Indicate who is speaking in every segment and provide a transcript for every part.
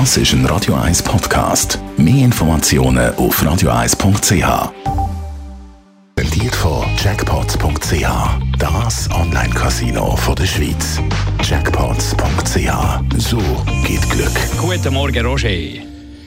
Speaker 1: Das ist ein Radio 1 Podcast. Mehr Informationen auf radio1.ch. Präsentiert von Jackpots.ch. Das Online-Casino der Schweiz. Jackpots.ch. So geht Glück.
Speaker 2: Guten Morgen, Roger.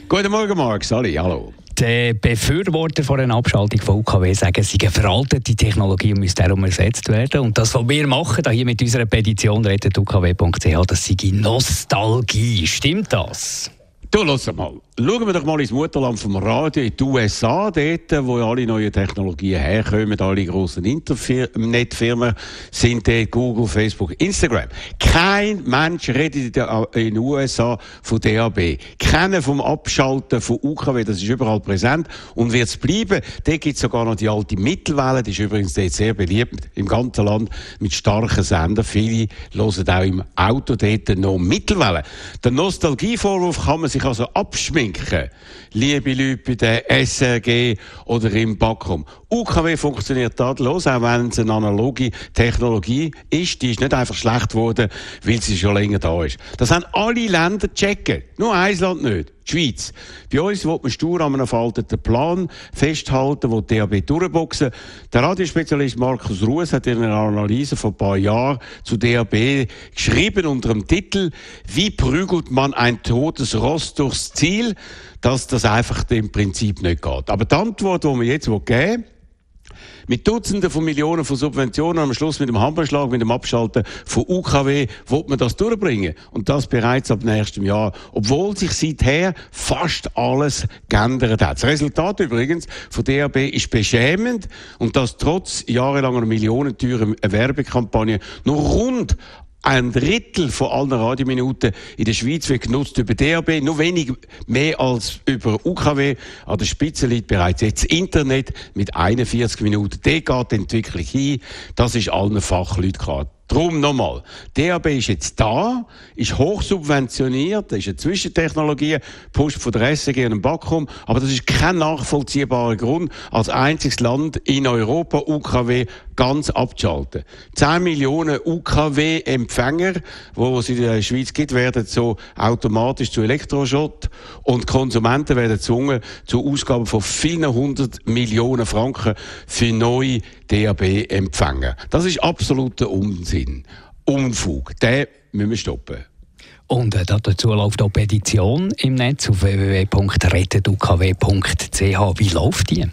Speaker 3: Guten Morgen, Marc. Sali, hallo.
Speaker 2: Die Befürworter von einer Abschaltung von UKW sagen, es sei eine veraltete Technologie und müsse darum ersetzt werden. Und das, was wir machen, hier mit unserer Petition rettetukw.ch, das sei Nostalgie. Stimmt das?
Speaker 3: Du, lass mal. Schauen wir doch mal ins Mutterland vom Radio, in die USA, dort, wo alle neuen Technologien herkommen, alle grossen Internetfirmen sind dort, Google, Facebook, Instagram. Kein Mensch redet in den USA von DAB. Keiner vom Abschalten von UKW, das ist überall präsent und wird es bleiben. Dort gibt es sogar noch die alte Mittelwelle, die ist übrigens dort sehr beliebt im ganzen Land mit starken Sendern. Viele hören auch im Auto dort noch Mittelwelle. Der Nostalgievorwurf kann man sich also abschminken denken, liebe Leute bei der SRG oder im Backrum. UKW funktioniert tadellos, auch wenn es eine analoge Technologie ist. Die ist nicht einfach schlecht geworden, weil sie schon länger da ist. Das haben alle Länder checken. Nur ein Land nicht. Schweiz. Bei uns will man stur an einem veralteten Plan festhalten, wo DAB durchboxen. Der Radiospezialist Markus Ruas hat in einer Analyse vor ein paar Jahren zu DAB geschrieben unter dem Titel Wie prügelt man ein totes Ross durchs Ziel? Dass das einfach im Prinzip nicht geht. Aber die Antwort, die wir jetzt geben mit Dutzenden von Millionen von Subventionen am Schluss mit dem Hammerschlag, mit dem Abschalten von UKW, wird man das durchbringen. Und das bereits ab nächstem Jahr. Obwohl sich seither fast alles geändert hat. Das Resultat übrigens von DAB ist beschämend und das trotz jahrelanger millionenteuren Werbekampagne nur rund ein Drittel von allen Radiominuten in der Schweiz wird genutzt über DAB, nur wenig mehr als über UKW. An der Spitze liegt bereits jetzt Internet mit 41 Minuten. Der geht die Entwicklung hin. Das ist allen Fachleuten klar. Drum nochmal. DAB ist jetzt da, ist hochsubventioniert, ist eine Zwischentechnologie, pusht von der SEG und dem Backrum, aber das ist kein nachvollziehbarer Grund, als einziges Land in Europa UKW ganz abzuschalten. 10 Millionen UKW-Empfänger, wo es in der Schweiz gibt, werden so automatisch zu Elektroschott und Konsumenten werden gezwungen zu Ausgaben von vielen hundert Millionen Franken für neue DAB-Empfänger. Das ist absoluter Unsinn. Unfug. Den müssen wir stoppen.
Speaker 2: Und äh, dazu läuft auch Petition im Netz auf www.rettetukw.ch. Wie läuft die?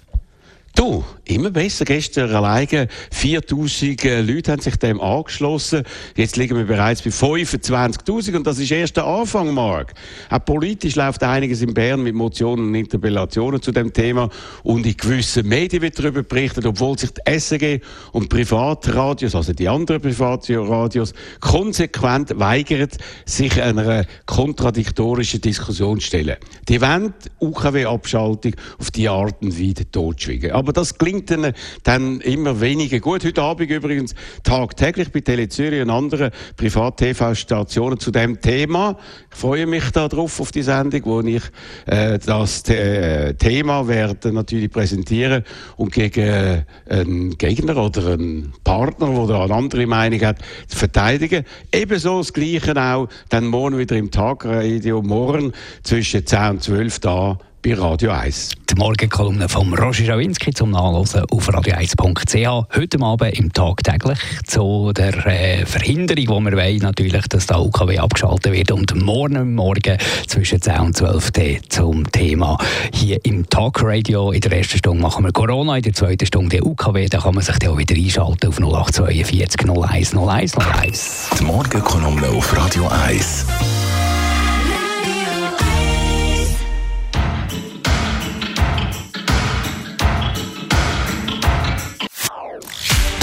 Speaker 3: Du, immer besser. Gestern alleine 4000 äh, Leute haben sich dem angeschlossen. Jetzt liegen wir bereits bei 25.000 und das ist erst der Anfang, Mark. Auch politisch läuft einiges in Bern mit Motionen und Interpellationen zu dem Thema und in gewissen Medien wird darüber berichtet, obwohl sich die SRG und Privatradios, also die anderen Privatradios, konsequent weigern, sich einer kontradiktorischen Diskussion zu stellen. Die wollen UKW-Abschaltung auf die Art und Weise totschweigen. Aber das klingt dann, dann immer weniger gut. Heute Abend übrigens tagtäglich bei Tele und anderen Privat-TV-Stationen zu dem Thema. Ich freue mich darauf, auf die Sendung, wo ich äh, das äh, Thema werde natürlich präsentieren und gegen äh, einen Gegner oder einen Partner, der eine andere Meinung hat, verteidigen. Ebenso das Gleiche auch dann morgen wieder im Tagradio, morgen zwischen 10 und 12 da bei Radio 1.
Speaker 2: Die Morgenkolumne von Roger Rawinski zum Nachlesen auf radio1.ch. Heute Abend im Tag täglich zu der äh, Verhinderung, wo wir wollen, natürlich, dass der UKW abgeschaltet wird. Und morgen Morgen zwischen 10 und 12 zum Thema hier im Talkradio. In der ersten Stunde machen wir Corona, in der zweiten Stunde der UKW. Da kann man sich dann auch wieder einschalten auf 0842 01 01 01.
Speaker 1: Die Morgenkolumne auf Radio 1.